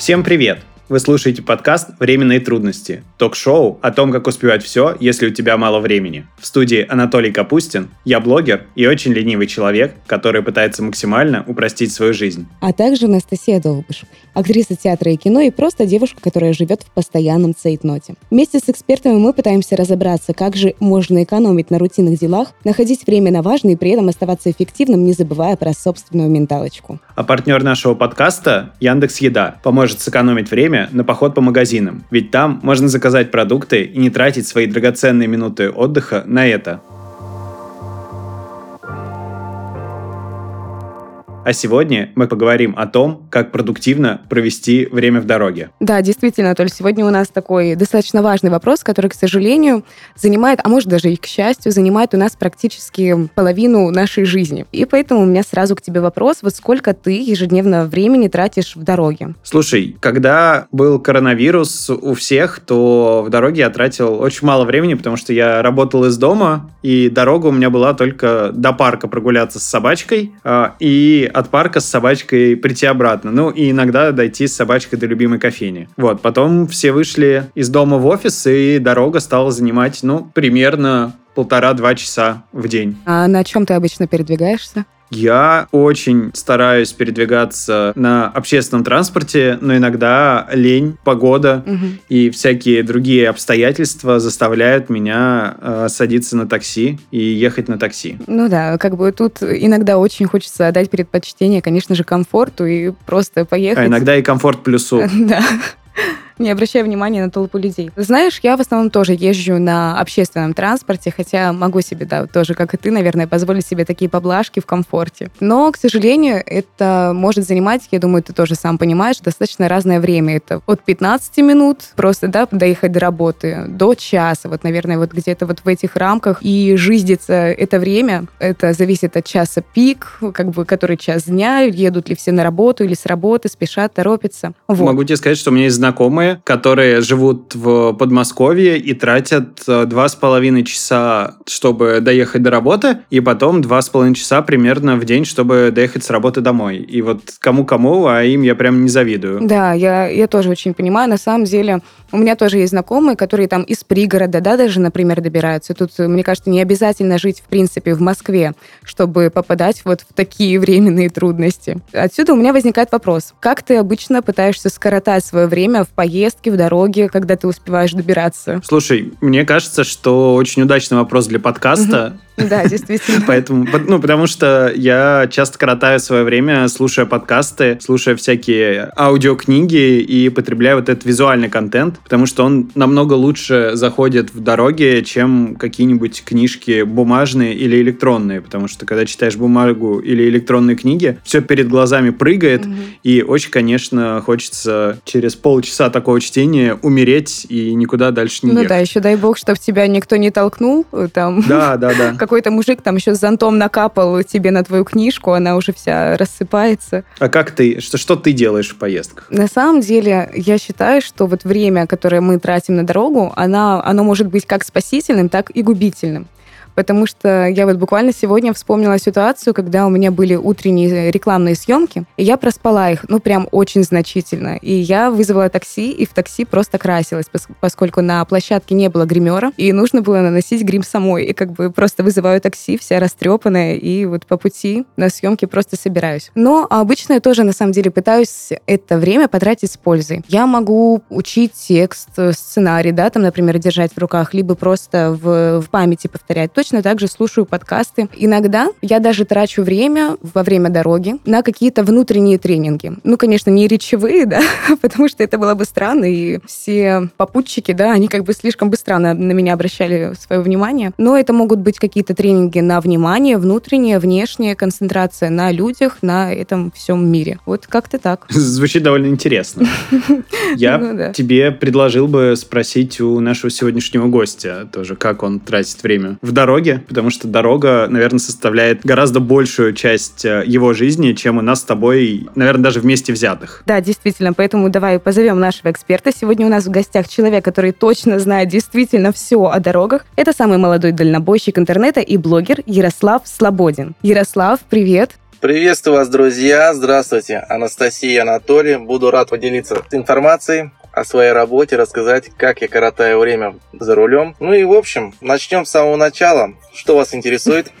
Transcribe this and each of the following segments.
Всем привет! Вы слушаете подкаст «Временные трудности» – ток-шоу о том, как успевать все, если у тебя мало времени. В студии Анатолий Капустин, я блогер и очень ленивый человек, который пытается максимально упростить свою жизнь. А также Анастасия Долбыш, актриса театра и кино и просто девушка, которая живет в постоянном цейтноте. Вместе с экспертами мы пытаемся разобраться, как же можно экономить на рутинных делах, находить время на важные и при этом оставаться эффективным, не забывая про собственную менталочку. А партнер нашего подкаста – Яндекс Еда поможет сэкономить время на поход по магазинам, ведь там можно заказать продукты и не тратить свои драгоценные минуты отдыха на это. А сегодня мы поговорим о том, как продуктивно провести время в дороге. Да, действительно, Толь, сегодня у нас такой достаточно важный вопрос, который, к сожалению, занимает, а может даже и к счастью, занимает у нас практически половину нашей жизни. И поэтому у меня сразу к тебе вопрос, вот сколько ты ежедневно времени тратишь в дороге? Слушай, когда был коронавирус у всех, то в дороге я тратил очень мало времени, потому что я работал из дома, и дорога у меня была только до парка прогуляться с собачкой, а, и от парка с собачкой прийти обратно. Ну, и иногда дойти с собачкой до любимой кофейни. Вот, потом все вышли из дома в офис, и дорога стала занимать, ну, примерно полтора-два часа в день. А на чем ты обычно передвигаешься? Я очень стараюсь передвигаться на общественном транспорте, но иногда лень, погода угу. и всякие другие обстоятельства заставляют меня э, садиться на такси и ехать на такси. Ну да, как бы тут иногда очень хочется отдать предпочтение, конечно же, комфорту и просто поехать. А иногда и комфорт плюсу. Да не обращая внимания на толпу людей. Знаешь, я в основном тоже езжу на общественном транспорте, хотя могу себе, да, тоже, как и ты, наверное, позволить себе такие поблажки в комфорте. Но, к сожалению, это может занимать, я думаю, ты тоже сам понимаешь, достаточно разное время. Это от 15 минут просто, да, доехать до работы, до часа. Вот, наверное, вот где-то вот в этих рамках и жизнится это время. Это зависит от часа пик, как бы, который час дня, едут ли все на работу или с работы, спешат, торопятся. Вот. Могу тебе сказать, что у меня есть знакомые, которые живут в Подмосковье и тратят э, два с половиной часа, чтобы доехать до работы, и потом два с половиной часа примерно в день, чтобы доехать с работы домой. И вот кому-кому, а им я прям не завидую. Да, я, я тоже очень понимаю. На самом деле, у меня тоже есть знакомые, которые там из пригорода, да, даже, например, добираются. Тут, мне кажется, не обязательно жить, в принципе, в Москве, чтобы попадать вот в такие временные трудности. Отсюда у меня возникает вопрос. Как ты обычно пытаешься скоротать свое время в поездке поездке, в дороге, когда ты успеваешь добираться? Слушай, мне кажется, что очень удачный вопрос для подкаста. Да, действительно. Поэтому, ну, потому что я часто коротаю свое время, слушая подкасты, слушая всякие аудиокниги и потребляю вот этот визуальный контент, потому что он намного лучше заходит в дороге, чем какие-нибудь книжки бумажные или электронные, потому что когда читаешь бумагу или электронные книги, все перед глазами прыгает, угу. и очень, конечно, хочется через полчаса такого чтения умереть и никуда дальше не ну ехать. Ну да, еще дай бог, чтобы тебя никто не толкнул, там. Да, да, да какой-то мужик там еще с зонтом накапал тебе на твою книжку, она уже вся рассыпается. А как ты, что, что ты делаешь в поездках? На самом деле, я считаю, что вот время, которое мы тратим на дорогу, она, оно может быть как спасительным, так и губительным потому что я вот буквально сегодня вспомнила ситуацию, когда у меня были утренние рекламные съемки, и я проспала их, ну, прям очень значительно. И я вызвала такси, и в такси просто красилась, поскольку на площадке не было гримера, и нужно было наносить грим самой. И как бы просто вызываю такси, вся растрепанная, и вот по пути на съемки просто собираюсь. Но обычно я тоже, на самом деле, пытаюсь это время потратить с пользой. Я могу учить текст, сценарий, да, там, например, держать в руках, либо просто в, в памяти повторять точно так же слушаю подкасты. Иногда я даже трачу время во время дороги на какие-то внутренние тренинги. Ну, конечно, не речевые, да, потому что это было бы странно, и все попутчики, да, они как бы слишком быстро на, на меня обращали свое внимание. Но это могут быть какие-то тренинги на внимание, внутреннее, внешнее, концентрация на людях, на этом всем мире. Вот как-то так. Звучит довольно интересно. Я ну тебе предложил бы спросить у нашего сегодняшнего гостя тоже, как он тратит время в дороге дороге, потому что дорога, наверное, составляет гораздо большую часть э, его жизни, чем у нас с тобой, наверное, даже вместе взятых. Да, действительно, поэтому давай позовем нашего эксперта. Сегодня у нас в гостях человек, который точно знает действительно все о дорогах. Это самый молодой дальнобойщик интернета и блогер Ярослав Слободин. Ярослав, привет! Приветствую вас, друзья. Здравствуйте. Анастасия и Анатолий. Буду рад поделиться информацией о своей работе, рассказать, как я коротаю время за рулем. Ну и, в общем, начнем с самого начала. Что вас интересует?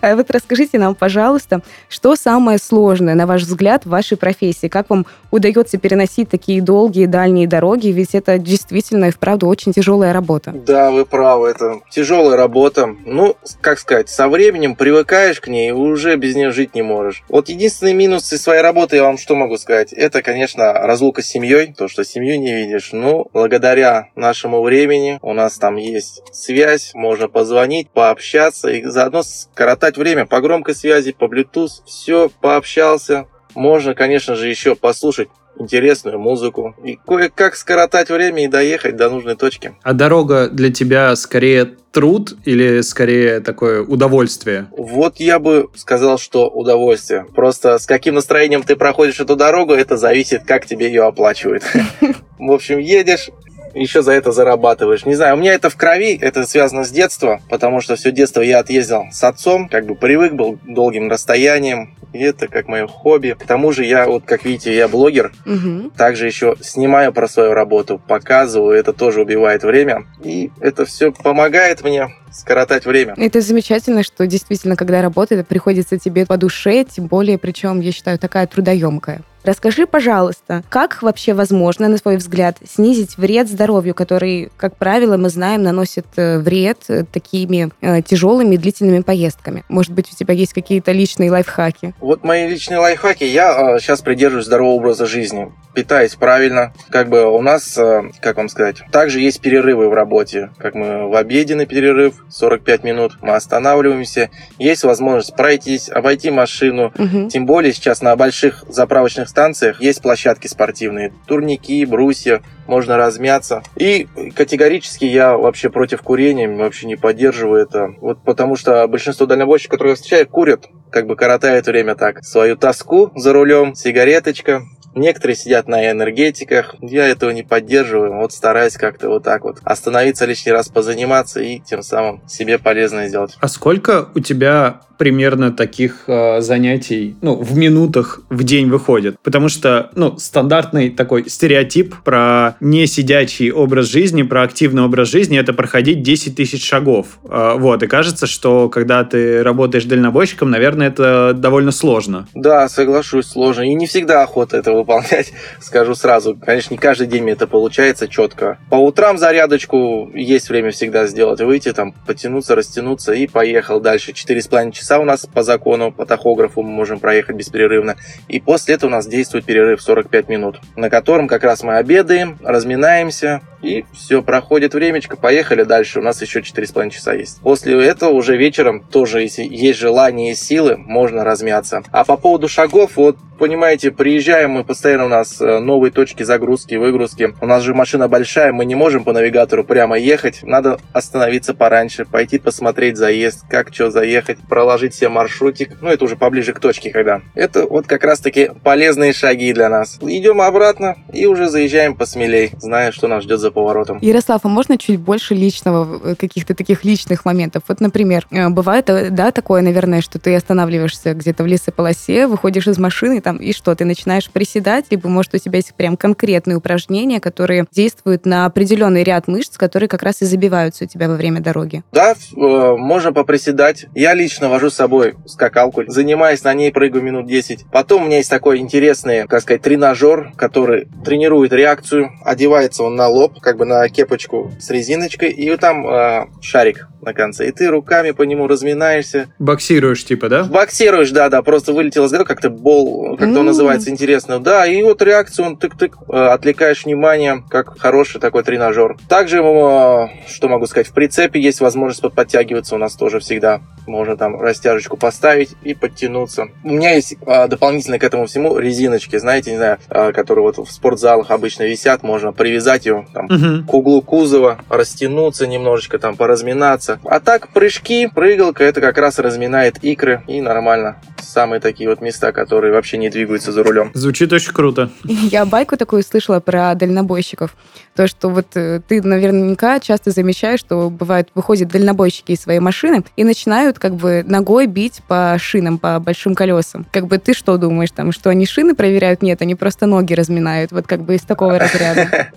А вот расскажите нам, пожалуйста, что самое сложное, на ваш взгляд, в вашей профессии? Как вам удается переносить такие долгие дальние дороги? Ведь это действительно и вправду очень тяжелая работа. Да, вы правы, это тяжелая работа. Ну, как сказать, со временем привыкаешь к ней и уже без нее жить не можешь. Вот единственный минус своей работы, я вам что могу сказать, это, конечно, разлука с семьей, то, что семью не видишь. Ну, благодаря нашему времени у нас там есть связь, можно позвонить, пообщаться и заодно скоротать время по громкой связи, по Bluetooth. Все, пообщался. Можно, конечно же, еще послушать интересную музыку и кое-как скоротать время и доехать до нужной точки. А дорога для тебя скорее труд или скорее такое удовольствие? Вот я бы сказал, что удовольствие. Просто с каким настроением ты проходишь эту дорогу, это зависит, как тебе ее оплачивают. В общем, едешь, еще за это зарабатываешь. Не знаю, у меня это в крови, это связано с детства, потому что все детство я отъездил с отцом, как бы привык был долгим расстоянием, и это как мое хобби. К тому же я, вот как видите, я блогер, угу. также еще снимаю про свою работу, показываю, это тоже убивает время, и это все помогает мне скоротать время. Это замечательно, что действительно, когда работает, приходится тебе по душе, тем более, причем, я считаю, такая трудоемкая. Расскажи, пожалуйста, как вообще возможно, на твой взгляд, снизить вред здоровью, который, как правило, мы знаем, наносит э, вред э, такими э, тяжелыми длительными поездками? Может быть, у тебя есть какие-то личные лайфхаки? Вот мои личные лайфхаки. Я э, сейчас придерживаюсь здорового образа жизни. Питаюсь правильно. Как бы у нас, э, как вам сказать, также есть перерывы в работе. Как мы в обеденный перерыв, 45 минут, мы останавливаемся. Есть возможность пройтись, обойти машину. Угу. Тем более сейчас на больших заправочных станциях есть площадки спортивные, турники, брусья, можно размяться. И категорически я вообще против курения, вообще не поддерживаю это. Вот потому что большинство дальнобойщиков, которые я встречаю, курят, как бы коротают время так. Свою тоску за рулем, сигареточка, Некоторые сидят на энергетиках. Я этого не поддерживаю. Вот стараюсь как-то вот так вот остановиться лишний раз, позаниматься и тем самым себе полезное сделать. А сколько у тебя примерно таких э, занятий, ну, в минутах в день выходит. Потому что, ну, стандартный такой стереотип про несидячий образ жизни, про активный образ жизни, это проходить 10 тысяч шагов. Э, вот, и кажется, что когда ты работаешь дальнобойщиком, наверное, это довольно сложно. Да, соглашусь, сложно. И не всегда охота это выполнять, скажу сразу. Конечно, не каждый день мне это получается четко. По утрам зарядочку есть время всегда сделать, выйти там, потянуться, растянуться и поехал дальше. 4,5 часа часа у нас по закону, по тахографу мы можем проехать беспрерывно. И после этого у нас действует перерыв 45 минут, на котором как раз мы обедаем, разминаемся, и все, проходит времечко, поехали дальше. У нас еще 4,5 часа есть. После этого уже вечером тоже, если есть желание и силы, можно размяться. А по поводу шагов, вот понимаете, приезжаем мы постоянно у нас э, новые точки загрузки, выгрузки. У нас же машина большая, мы не можем по навигатору прямо ехать. Надо остановиться пораньше, пойти посмотреть заезд, как что заехать, проложить себе маршрутик. Ну, это уже поближе к точке, когда. Это вот как раз-таки полезные шаги для нас. Идем обратно и уже заезжаем посмелей, зная, что нас ждет за поворотом. Ярослав, а можно чуть больше личного, э, каких-то таких личных моментов? Вот, например, э, бывает, да, такое, наверное, что ты останавливаешься где-то в лесополосе, выходишь из машины, там, и что, ты начинаешь приседать, либо, может, у тебя есть прям конкретные упражнения, которые действуют на определенный ряд мышц, которые как раз и забиваются у тебя во время дороги. Да, э, можно поприседать. Я лично вожу с собой скакалку, занимаюсь на ней, прыгаю минут 10. Потом у меня есть такой интересный, как сказать, тренажер, который тренирует реакцию. Одевается он на лоб, как бы на кепочку с резиночкой, и там э, шарик на конце. И ты руками по нему разминаешься. Боксируешь, типа, да? Боксируешь, да, да. Просто вылетел из головы, как-то бол, как-то он называется, интересно. Да, и вот реакцию он тык-тык, э, отвлекаешь внимание, как хороший такой тренажер. Также, э, что могу сказать, в прицепе есть возможность подтягиваться у нас тоже всегда. Можно там растяжечку поставить и подтянуться. У меня есть э, дополнительно к этому всему резиночки, знаете, не знаю, которые вот в спортзалах обычно висят, можно привязать ее там, угу. к углу кузова, растянуться немножечко, там, поразминаться, а так, прыжки, прыгалка, это как раз разминает икры и нормально. Самые такие вот места, которые вообще не двигаются за рулем. Звучит очень круто. Я байку такую слышала про дальнобойщиков. То, что вот э, ты наверняка часто замечаешь, что бывают, выходят дальнобойщики из своей машины и начинают начинают как бы ногой бить по шинам, по большим колесам. Как бы ты что думаешь, там, что они шины проверяют? Нет, они просто ноги разминают. Вот как бы из такого разряда.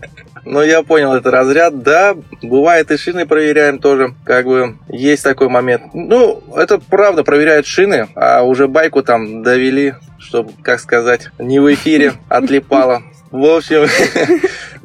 Ну, я понял, это разряд. Да, бывает и шины проверяем тоже. Как бы есть такой момент. Ну, это правда, проверяют шины, а уже байку там довели, чтобы, как сказать, не в эфире отлипало. В общем,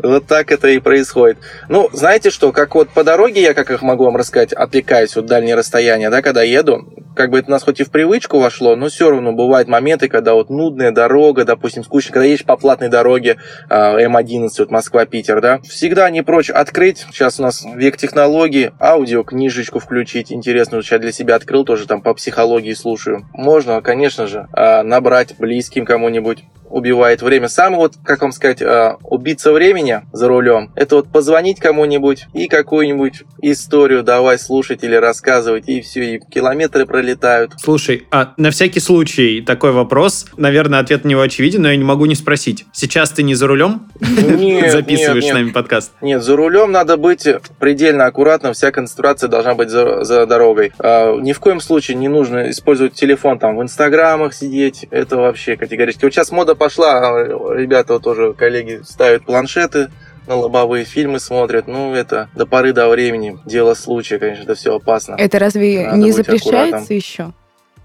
вот так это и происходит. Ну, знаете что, как вот по дороге я, как их могу вам рассказать, отвлекаюсь от дальние расстояния, да, когда еду, как бы это у нас хоть и в привычку вошло, но все равно бывают моменты, когда вот нудная дорога, допустим, скучно, когда едешь по платной дороге а, М11, вот Москва-Питер, да, всегда не прочь открыть, сейчас у нас век технологий, аудио, книжечку включить, интересную, сейчас для себя открыл, тоже там по психологии слушаю. Можно, конечно же, а, набрать близким кому-нибудь, убивает время. Самый вот, как вам сказать, э, убийца времени за рулем, это вот позвонить кому-нибудь и какую-нибудь историю давай слушать или рассказывать, и все, и километры пролетают. Слушай, а на всякий случай такой вопрос, наверное, ответ на него очевиден, но я не могу не спросить. Сейчас ты не за рулем? Нет, Записываешь нет, с нами подкаст? Нет, за рулем надо быть предельно аккуратным, вся концентрация должна быть за, за дорогой. А, ни в коем случае не нужно использовать телефон там в инстаграмах сидеть, это вообще категорически. Вот сейчас мода пошла, а, ребята тоже, коллеги, ставят планшеты, на лобовые фильмы смотрят. Ну, это до поры до времени. Дело случая, конечно, это все опасно. Это разве Надо не запрещается аккуратным. еще?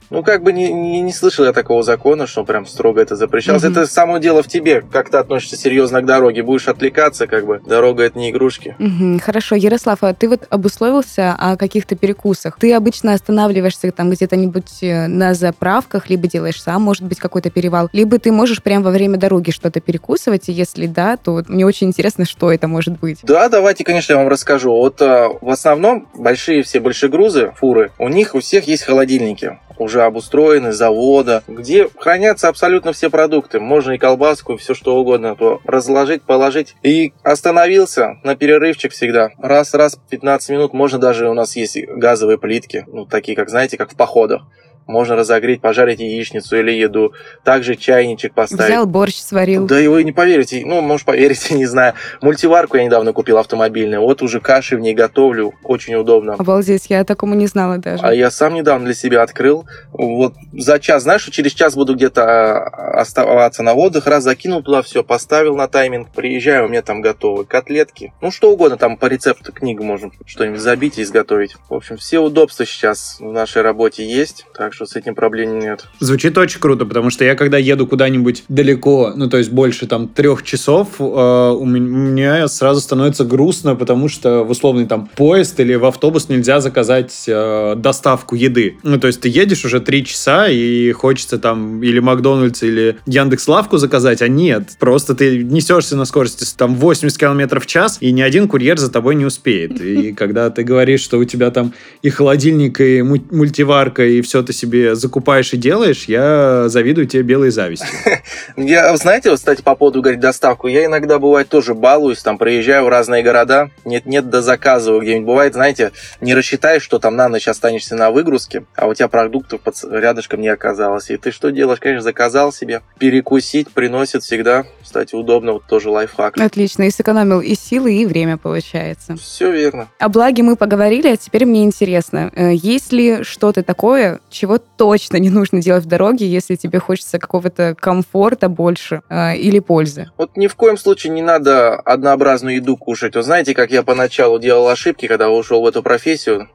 Ну, как бы не, не, не слышал я такого закона, что прям строго это запрещалось. Мгм. Это само дело в тебе, как ты относишься серьезно к дороге. Будешь отвлекаться, как бы. Дорога это не игрушки. Мгм, Хорошо, Ярослав, а ты вот обусловился о каких-то перекусах. Ты обычно останавливаешься там где-то-нибудь э, на заправках, либо делаешь сам, может быть, какой-то перевал, либо ты можешь прямо во время дороги что-то перекусывать, и если да, то вот мне очень интересно, что это может быть. Да, давайте, конечно, я вам расскажу. Вот а, в основном большие все большегрузы, фуры, у них у всех есть холодильники уже обустроены завода, где хранятся абсолютно все продукты. Можно и колбаску, и все что угодно. То разложить, положить. И остановился на перерывчик всегда. Раз-раз 15 минут. Можно даже, у нас есть газовые плитки. Ну, такие, как, знаете, как в походах. Можно разогреть, пожарить яичницу или еду. Также чайничек поставить. Взял борщ, сварил. Да и вы не поверите, ну, может, поверите, не знаю. Мультиварку я недавно купил автомобильную, вот уже каши в ней готовлю, очень удобно. Обалдеть, я такому не знала даже. А я сам недавно для себя открыл. Вот за час, знаешь, через час буду где-то а, оставаться на отдых, раз закинул туда все, поставил на тайминг, приезжаю, у меня там готовы котлетки. Ну, что угодно, там по рецепту книгу можно что-нибудь забить и изготовить. В общем, все удобства сейчас в нашей работе есть, так что с этим проблем нет. Звучит очень круто, потому что я когда еду куда-нибудь далеко, ну то есть больше там трех часов, э, у меня сразу становится грустно, потому что в условный там поезд или в автобус нельзя заказать э, доставку еды. Ну то есть ты едешь уже три часа и хочется там или Макдональдс, или Яндекс Лавку заказать, а нет. Просто ты несешься на скорости там 80 км в час, и ни один курьер за тобой не успеет. И когда ты говоришь, что у тебя там и холодильник, и му- мультиварка, и все ты себе закупаешь и делаешь, я завидую тебе белой завистью. Я, знаете, вот, кстати, по поводу, говорить, доставку, я иногда, бывает, тоже балуюсь, там, приезжаю в разные города, нет-нет, да заказываю где-нибудь. Бывает, знаете, не рассчитаешь, что там на ночь останешься на выгрузке, а у тебя продуктов под, рядышком не оказалось. И ты что делаешь? Конечно, заказал себе. Перекусить приносит всегда. Кстати, удобно, вот тоже лайфхак. Отлично, и сэкономил и силы, и время, получается. Все верно. О благе мы поговорили, а теперь мне интересно, э, есть ли что-то такое, чего точно не нужно делать в дороге, если тебе хочется какого-то комфорта больше э, или пользы? Вот ни в коем случае не надо однообразную еду кушать. Вот знаете, как я поначалу делал ошибки, когда ушел в эту профессию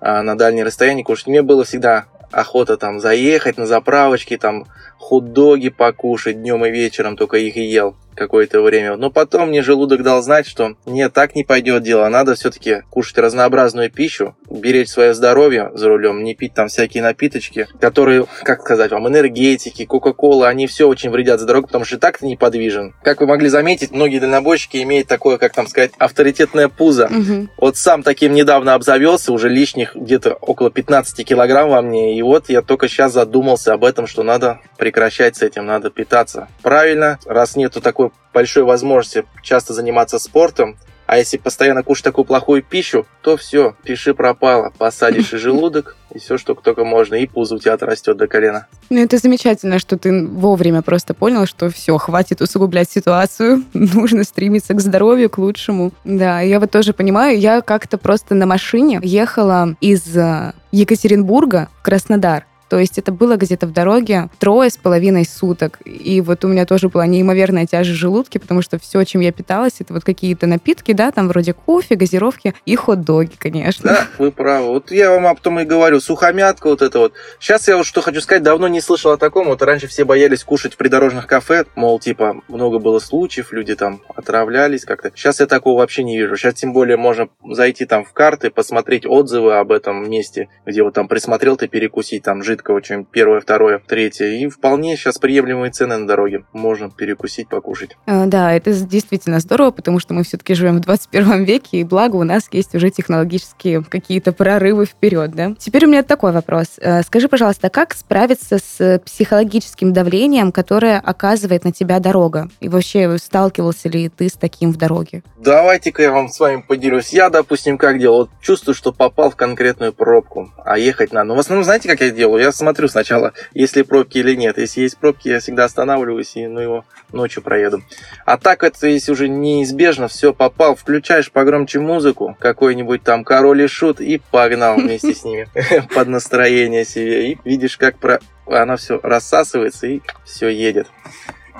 а, на дальние расстояния кушать. Мне было всегда охота там заехать на заправочке, там хот-доги покушать днем и вечером, только их и ел какое-то время. Но потом мне желудок дал знать, что нет, так не пойдет дело. Надо все-таки кушать разнообразную пищу, беречь свое здоровье за рулем, не пить там всякие напиточки, которые, как сказать вам, энергетики, кока-кола, они все очень вредят за дорогу, потому что и так ты неподвижен. Как вы могли заметить, многие дальнобойщики имеют такое, как там сказать, авторитетное пузо. Мгм. Вот сам таким недавно обзавелся, уже лишних где-то около 15 килограмм во мне. И вот я только сейчас задумался об этом, что надо прекращать с этим, надо питаться. Правильно, раз нету такой большой возможности часто заниматься спортом, А если постоянно кушать такую плохую пищу, то все, пиши пропало. Посадишь и желудок, и все, что только можно, и пузо у тебя отрастет до колена. Ну, это замечательно, что ты вовремя просто понял, что все, хватит усугублять ситуацию, нужно стремиться к здоровью, к лучшему. Да, я вот тоже понимаю, я как-то просто на машине ехала из э, Екатеринбурга в Краснодар. То есть это было где-то в дороге трое с половиной суток. И вот у меня тоже была неимоверная тяжесть желудки, потому что все, чем я питалась, это вот какие-то напитки, да, там вроде кофе, газировки и хот-доги, конечно. Да, вы правы. Вот я вам об том и говорю. Сухомятка вот это вот. Сейчас я вот что хочу сказать, давно не слышал о таком. Вот раньше все боялись кушать в придорожных кафе. Мол, типа, много было случаев, люди там отравлялись как-то. Сейчас я такого вообще не вижу. Сейчас тем более можно зайти там в карты, посмотреть отзывы об этом месте, где вот там присмотрел ты перекусить, там жить жидкого, чем первое, второе, третье. И вполне сейчас приемлемые цены на дороге. Можно перекусить, покушать. А, да, это действительно здорово, потому что мы все-таки живем в 21 веке, и благо у нас есть уже технологические какие-то прорывы вперед, да? Теперь у меня такой вопрос. Э, скажи, пожалуйста, как справиться с психологическим давлением, которое оказывает на тебя дорога? И вообще, сталкивался ли ты с таким в дороге? Давайте-ка я вам с вами поделюсь. Я, допустим, как делал? Чувствую, что попал в конкретную пробку, а ехать надо. Но в основном, знаете, как я делаю? Я смотрю сначала, есть ли пробки или нет. Если есть пробки, я всегда останавливаюсь и ну его ночью проеду. А так это, если уже неизбежно, все попал, включаешь погромче музыку, какой-нибудь там король и шут, и погнал вместе с ними под настроение себе. И видишь, как про... она все рассасывается и все едет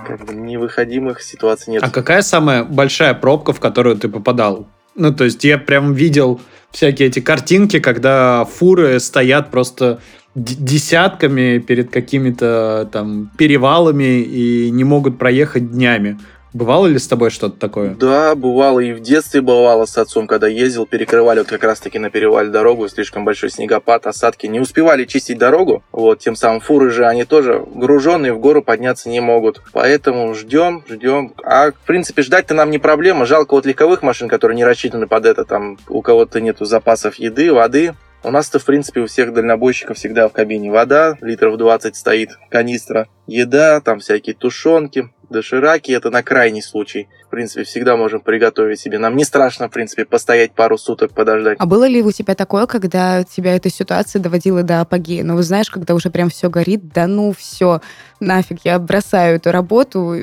как бы невыходимых ситуаций нет. А какая самая большая пробка, в которую ты попадал? Ну, то есть я прям видел всякие эти картинки, когда фуры стоят просто десятками перед какими-то там перевалами и не могут проехать днями. Бывало ли с тобой что-то такое? Да, бывало. И в детстве бывало с отцом, когда ездил, перекрывали вот как раз-таки на перевале дорогу, слишком большой снегопад, осадки. Не успевали чистить дорогу, вот, тем самым фуры же, они тоже груженные, в гору подняться не могут. Поэтому ждем, ждем. А, в принципе, ждать-то нам не проблема. Жалко вот легковых машин, которые не рассчитаны под это, там, у кого-то нету запасов еды, воды, у нас-то, в принципе, у всех дальнобойщиков всегда в кабине вода, литров 20 стоит канистра, еда, там всякие тушенки, дошираки, это на крайний случай в принципе, всегда можем приготовить себе. Нам не страшно, в принципе, постоять пару суток, подождать. А было ли у тебя такое, когда тебя эта ситуация доводила до апогея? Ну, вы знаешь, когда уже прям все горит, да ну все, нафиг, я бросаю эту работу,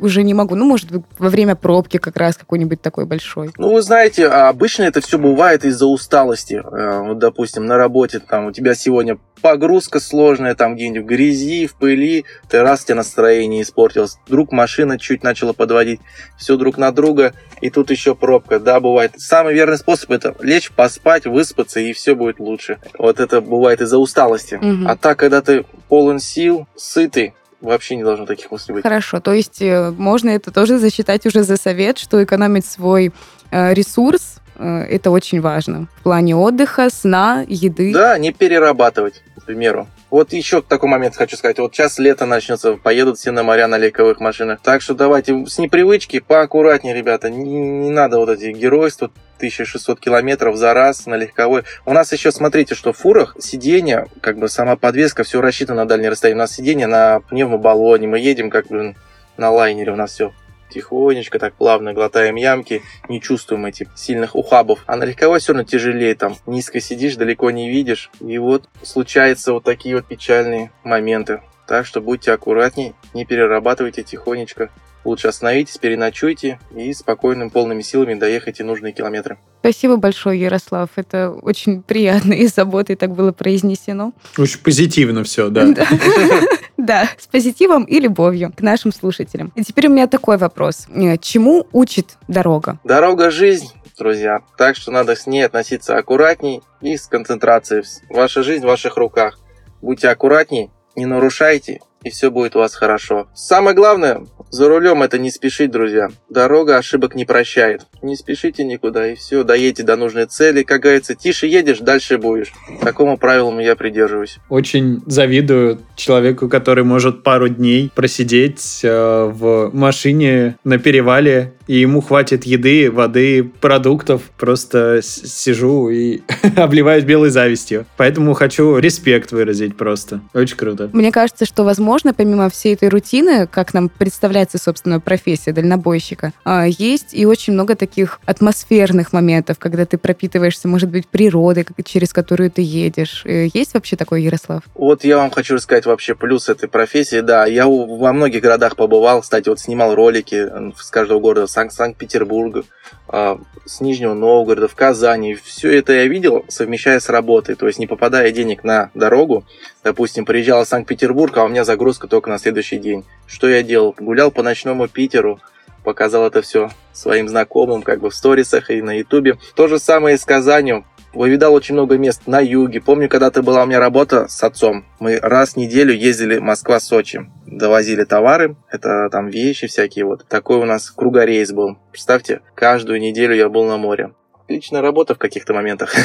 уже не могу. Ну, может быть, во время пробки как раз какой-нибудь такой большой. Ну, вы знаете, обычно это все бывает из-за усталости. Э, вот, допустим, на работе там у тебя сегодня погрузка сложная, там где-нибудь в грязи, в пыли, ты раз, тебе настроение испортилось, вдруг машина чуть начала подводить, все друг на друга, и тут еще пробка. Да, бывает. Самый верный способ это лечь, поспать, выспаться, и все будет лучше. Вот это бывает из-за усталости. Угу. А так, когда ты полон сил, сытый, вообще не должно таких мыслей быть. Хорошо, то есть э, можно это тоже засчитать уже за совет, что экономить свой э, ресурс э, это очень важно в плане отдыха, сна, еды. Да, не перерабатывать, примеру. Вот еще такой момент хочу сказать. Вот сейчас лето начнется, поедут все на моря на легковых машинах. Так что давайте с непривычки поаккуратнее, ребята. Не, не надо вот эти геройства 1600 километров за раз на легковой. У нас еще, смотрите, что в фурах сиденье, как бы сама подвеска, все рассчитано на дальнее расстояние. У нас сиденье на пневмобаллоне, мы едем как бы на лайнере, у нас все тихонечко, так плавно глотаем ямки, не чувствуем этих сильных ухабов. А на легковой все равно тяжелее, там низко сидишь, далеко не видишь. И вот случаются вот такие вот печальные моменты. Так что будьте аккуратней, не перерабатывайте тихонечко. Лучше остановитесь, переночуйте и спокойным полными силами доехайте нужные километры. Спасибо большое, Ярослав. Это очень приятно и заботой так было произнесено. Очень позитивно все, да. Да, с позитивом и любовью к нашим слушателям. И теперь у меня такой вопрос. Э, чему учит дорога? Дорога – жизнь, друзья. Так что надо с ней относиться аккуратней и с концентрацией. Ваша жизнь в ваших руках. Будьте аккуратней, не нарушайте, и все будет у вас хорошо. Самое главное, за рулем это не спешить, друзья. Дорога ошибок не прощает. Не спешите никуда, и все, доедете до нужной цели. Как говорится, тише едешь, дальше будешь. Такому правилу я придерживаюсь. Очень завидую человеку, который может пару дней просидеть э, в машине на перевале, и ему хватит еды, воды, продуктов. Просто сижу и обливаюсь белой завистью. Поэтому хочу респект выразить просто. Очень круто. Мне кажется, что, возможно, возможно, помимо всей этой рутины, как нам представляется, собственно, профессия дальнобойщика, а, есть и очень много таких атмосферных моментов, когда ты пропитываешься, может быть, природой, через которую ты едешь. Э, есть вообще такой Ярослав? Вот я вам хочу рассказать вообще плюс этой профессии. Да, я во многих городах побывал, кстати, вот снимал ролики с каждого города, Санкт-Петербурга, а, с Нижнего Новгорода, в Казани. Все это я видел, совмещая с работой. То есть не попадая денег на дорогу, допустим, приезжал в Санкт-Петербург, а у меня загрузка только на следующий день. Что я делал? Гулял по ночному Питеру, показал это все своим знакомым, как бы в сторисах и на ютубе. То же самое и с Казанью. Повидал очень много мест на юге. Помню, когда-то была у меня работа с отцом. Мы раз в неделю ездили Москва-Сочи. Довозили товары, это там вещи всякие вот. Такой у нас кругорейс был. Представьте, каждую неделю я был на море отличная работа в каких-то моментах.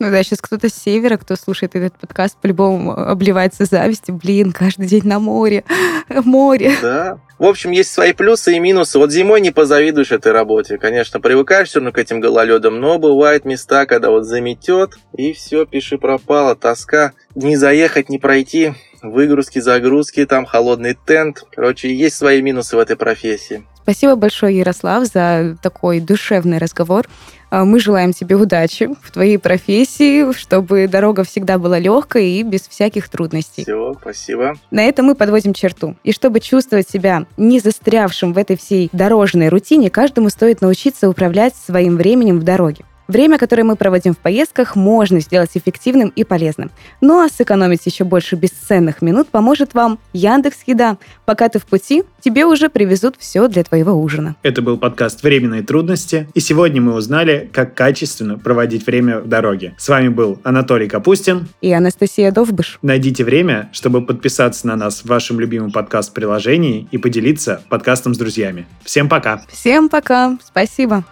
Ну да, сейчас кто-то с севера, кто слушает этот подкаст, по-любому обливается завистью. Блин, каждый день на море. Море. Да. В общем, есть свои плюсы и минусы. Вот зимой не позавидуешь этой работе. Конечно, привыкаешь все равно к этим гололедам, но бывают места, когда вот заметет, и все, пиши пропало, тоска. Не заехать, не пройти, выгрузки, загрузки, там холодный тент. Короче, есть свои минусы в этой профессии. Спасибо большое, Ярослав, за такой душевный разговор. А, мы желаем тебе удачи в твоей профессии, чтобы дорога всегда была легкой и без всяких трудностей. Все, спасибо. На этом мы подводим черту. И чтобы чувствовать себя не застрявшим в этой всей дорожной рутине, каждому стоит научиться управлять своим временем в дороге. Время, которое мы проводим в поездках, можно сделать эффективным и полезным. Ну а сэкономить еще больше бесценных минут поможет вам Яндекс Еда. Пока ты в пути, тебе уже привезут все для твоего ужина. Это был подкаст «Временные трудности», и сегодня мы узнали, как качественно проводить время в дороге. С вами был Анатолий Капустин и Анастасия Довбыш. Найдите время, чтобы подписаться на нас в вашем любимом подкаст-приложении и поделиться подкастом с друзьями. Всем пока! Всем пока! Спасибо!